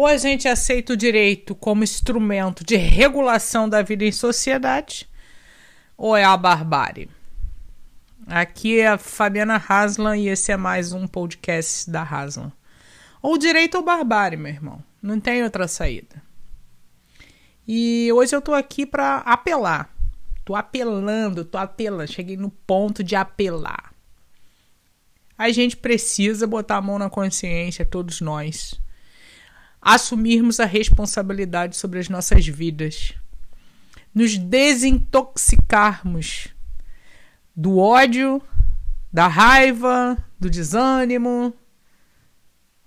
Ou a gente aceita o direito como instrumento de regulação da vida em sociedade, ou é a barbárie. Aqui é a Fabiana Haslan e esse é mais um podcast da Haslan. Ou direito ou barbárie, meu irmão. Não tem outra saída. E hoje eu tô aqui para apelar. Tô apelando, tô apelando. Cheguei no ponto de apelar. A gente precisa botar a mão na consciência, todos nós. Assumirmos a responsabilidade sobre as nossas vidas. Nos desintoxicarmos do ódio, da raiva, do desânimo.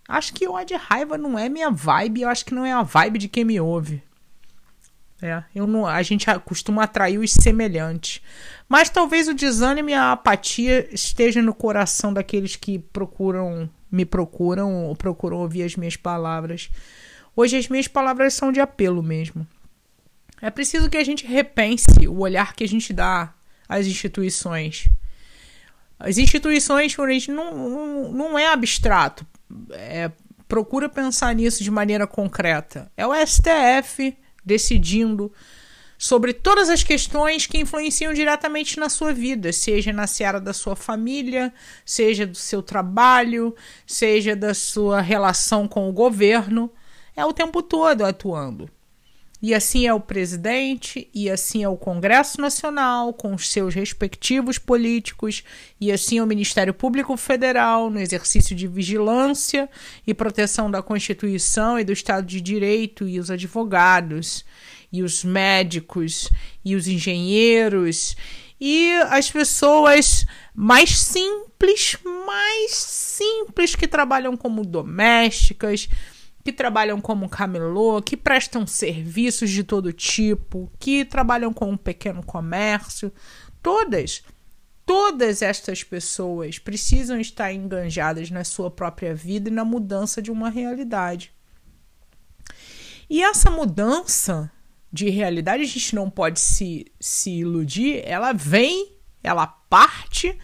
Acho que ódio e raiva não é minha vibe, eu acho que não é a vibe de quem me ouve. É, eu não, a gente costuma atrair os semelhantes. Mas talvez o desânimo e a apatia esteja no coração daqueles que procuram, me procuram ou procuram ouvir as minhas palavras. Hoje as minhas palavras são de apelo mesmo. É preciso que a gente repense o olhar que a gente dá as instituições. As instituições, a gente não, não, não é abstrato. É, procura pensar nisso de maneira concreta. É o STF decidindo sobre todas as questões que influenciam diretamente na sua vida, seja na seara da sua família, seja do seu trabalho, seja da sua relação com o governo. É o tempo todo atuando. E assim é o presidente, e assim é o Congresso Nacional, com os seus respectivos políticos, e assim é o Ministério Público Federal, no exercício de vigilância e proteção da Constituição e do Estado de Direito, e os advogados, e os médicos, e os engenheiros, e as pessoas mais simples, mais simples que trabalham como domésticas que trabalham como camelô, que prestam serviços de todo tipo, que trabalham com um pequeno comércio, todas, todas estas pessoas precisam estar enganjadas na sua própria vida e na mudança de uma realidade. E essa mudança de realidade, a gente não pode se, se iludir, ela vem, ela parte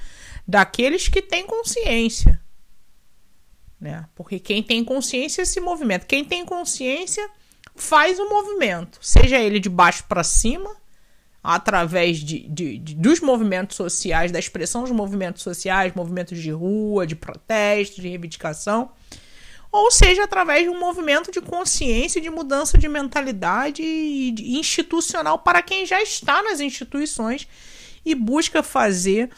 daqueles que têm consciência né? Porque quem tem consciência se movimenta. Quem tem consciência faz o movimento, seja ele de baixo para cima, através de, de, de, dos movimentos sociais, da expressão dos movimentos sociais, movimentos de rua, de protesto, de reivindicação, ou seja, através de um movimento de consciência, de mudança de mentalidade e de institucional para quem já está nas instituições e busca fazer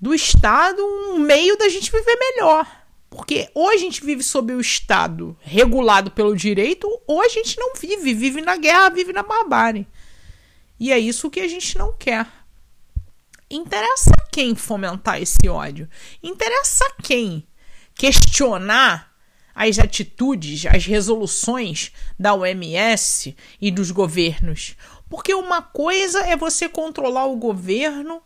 do Estado um meio da gente viver melhor. Porque ou a gente vive sob o Estado regulado pelo direito, ou a gente não vive, vive na guerra, vive na barbárie. E é isso que a gente não quer. Interessa quem fomentar esse ódio? Interessa quem questionar as atitudes, as resoluções da OMS e dos governos? Porque uma coisa é você controlar o governo,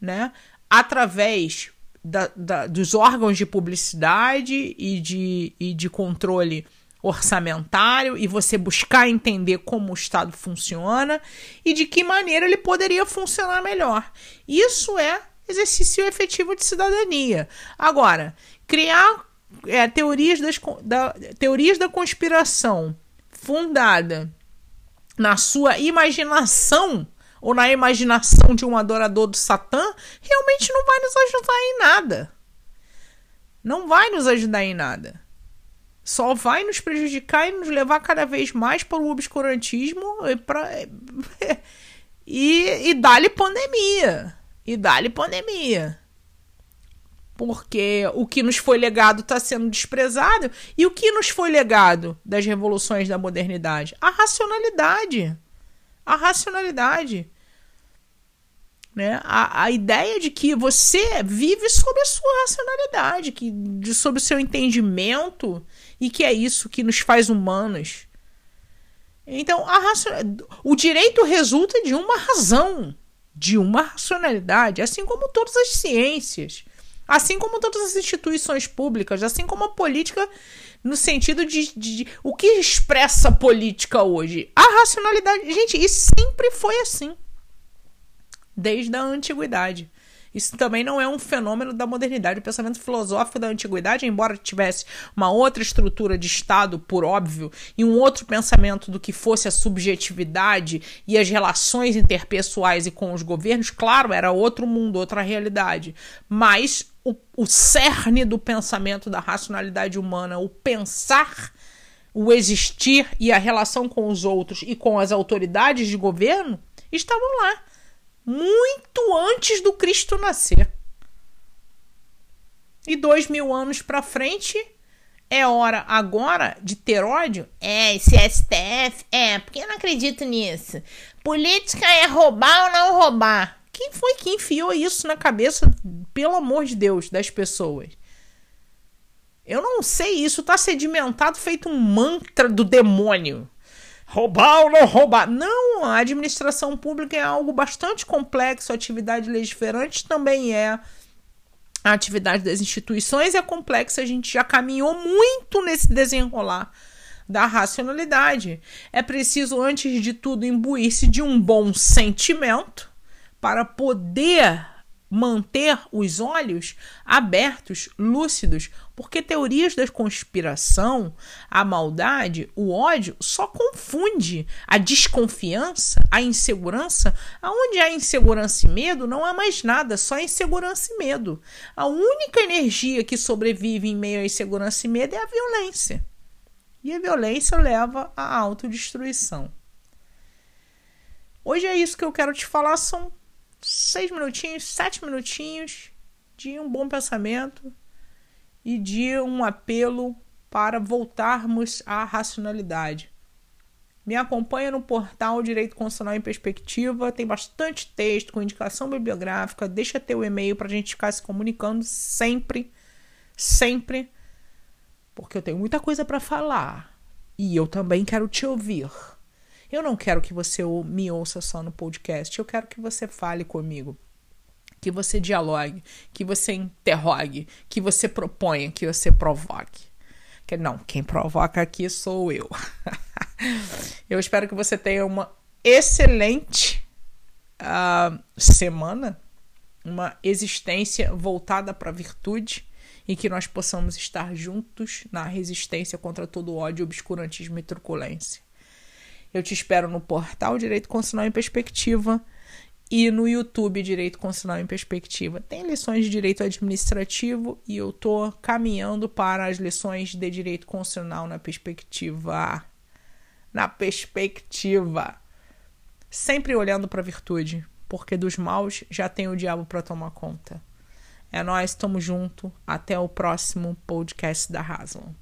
né, através da, da, dos órgãos de publicidade e de, e de controle orçamentário e você buscar entender como o Estado funciona e de que maneira ele poderia funcionar melhor. Isso é exercício efetivo de cidadania. Agora, criar é, teorias, das, da, teorias da conspiração fundada na sua imaginação ou na imaginação de um adorador do Satã, realmente não vai nos ajudar em nada. Não vai nos ajudar em nada. Só vai nos prejudicar e nos levar cada vez mais para o obscurantismo e, pra, e, e dá-lhe pandemia. E dá-lhe pandemia. Porque o que nos foi legado está sendo desprezado. E o que nos foi legado das revoluções da modernidade? A racionalidade. A racionalidade. Né? A, a ideia de que você vive sob a sua racionalidade, que, de, sob o seu entendimento, e que é isso que nos faz humanos. Então, o direito resulta de uma razão, de uma racionalidade, assim como todas as ciências, assim como todas as instituições públicas, assim como a política no sentido de, de, de o que expressa a política hoje. A racionalidade, gente, isso sempre foi assim desde a antiguidade. Isso também não é um fenômeno da modernidade. O pensamento filosófico da antiguidade, embora tivesse uma outra estrutura de Estado, por óbvio, e um outro pensamento do que fosse a subjetividade e as relações interpessoais e com os governos, claro, era outro mundo, outra realidade. Mas o, o cerne do pensamento da racionalidade humana, o pensar o existir e a relação com os outros e com as autoridades de governo estavam lá muito antes do Cristo nascer. E dois mil anos para frente é hora agora de ter ódio? É, esse STF, é, porque eu não acredito nisso. Política é roubar ou não roubar. Quem foi que enfiou isso na cabeça, pelo amor de Deus, das pessoas? Eu não sei, isso tá sedimentado feito um mantra do demônio. Roubar ou não roubar? Não, a administração pública é algo bastante complexo, a atividade legiferante também é. A atividade das instituições é complexa, a gente já caminhou muito nesse desenrolar da racionalidade. É preciso, antes de tudo, imbuir-se de um bom sentimento para poder manter os olhos abertos, lúcidos, porque teorias da conspiração, a maldade, o ódio só confunde a desconfiança, a insegurança. Aonde há insegurança e medo, não há mais nada, só insegurança e medo. A única energia que sobrevive em meio à insegurança e medo é a violência. E a violência leva à autodestruição. Hoje é isso que eu quero te falar, são seis minutinhos, sete minutinhos de um bom pensamento e de um apelo para voltarmos à racionalidade. Me acompanha no portal Direito Constitucional em Perspectiva, tem bastante texto com indicação bibliográfica. Deixa teu e-mail para a gente ficar se comunicando sempre, sempre, porque eu tenho muita coisa para falar e eu também quero te ouvir. Eu não quero que você me ouça só no podcast, eu quero que você fale comigo. Que você dialogue, que você interrogue, que você proponha, que você provoque. Que não, quem provoca aqui sou eu. eu espero que você tenha uma excelente uh, semana, uma existência voltada para a virtude e que nós possamos estar juntos na resistência contra todo ódio, obscurantismo e truculência. Eu te espero no portal Direito Constitucional em Perspectiva e no YouTube Direito Constitucional em Perspectiva. Tem lições de direito administrativo e eu tô caminhando para as lições de direito constitucional na perspectiva na perspectiva sempre olhando para a virtude, porque dos maus já tem o diabo para tomar conta. É nós, estamos junto. Até o próximo podcast da Haslam.